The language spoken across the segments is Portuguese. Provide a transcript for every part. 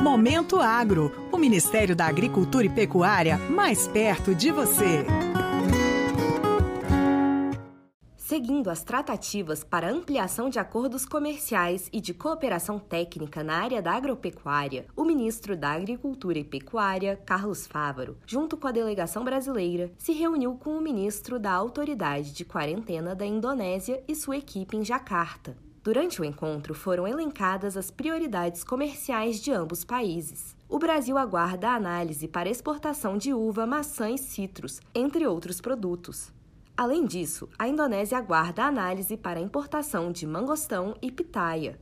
Momento Agro, o Ministério da Agricultura e Pecuária mais perto de você. Seguindo as tratativas para ampliação de acordos comerciais e de cooperação técnica na área da agropecuária, o ministro da Agricultura e Pecuária, Carlos Fávaro, junto com a delegação brasileira, se reuniu com o ministro da Autoridade de Quarentena da Indonésia e sua equipe em Jacarta. Durante o encontro foram elencadas as prioridades comerciais de ambos países. O Brasil aguarda a análise para exportação de uva, maçã e citros, entre outros produtos. Além disso, a Indonésia aguarda a análise para importação de mangostão e pitaia.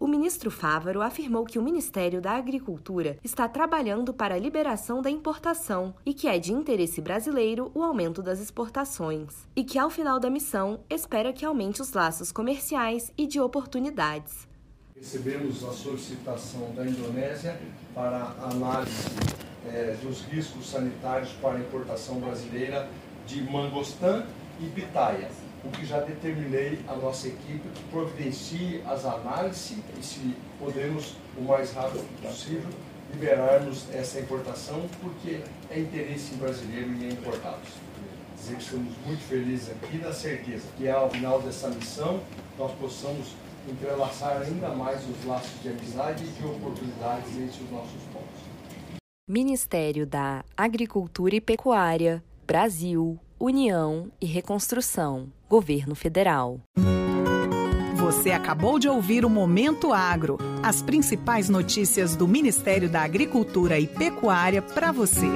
O ministro Fávaro afirmou que o Ministério da Agricultura está trabalhando para a liberação da importação e que é de interesse brasileiro o aumento das exportações, e que ao final da missão espera que aumente os laços comerciais e de oportunidades. Recebemos a solicitação da Indonésia para análise é, dos riscos sanitários para a importação brasileira de mangostã e pitaia o que já determinei a nossa equipe que providencie as análises e se podemos, o mais rápido possível, liberarmos essa importação, porque é interesse brasileiro em importados. Dizer que estamos muito felizes aqui na certeza que ao final dessa missão nós possamos entrelaçar ainda mais os laços de amizade e de oportunidades entre os nossos povos. Ministério da Agricultura e Pecuária, Brasil, União e Reconstrução, Governo Federal. Você acabou de ouvir o Momento Agro, as principais notícias do Ministério da Agricultura e Pecuária para você.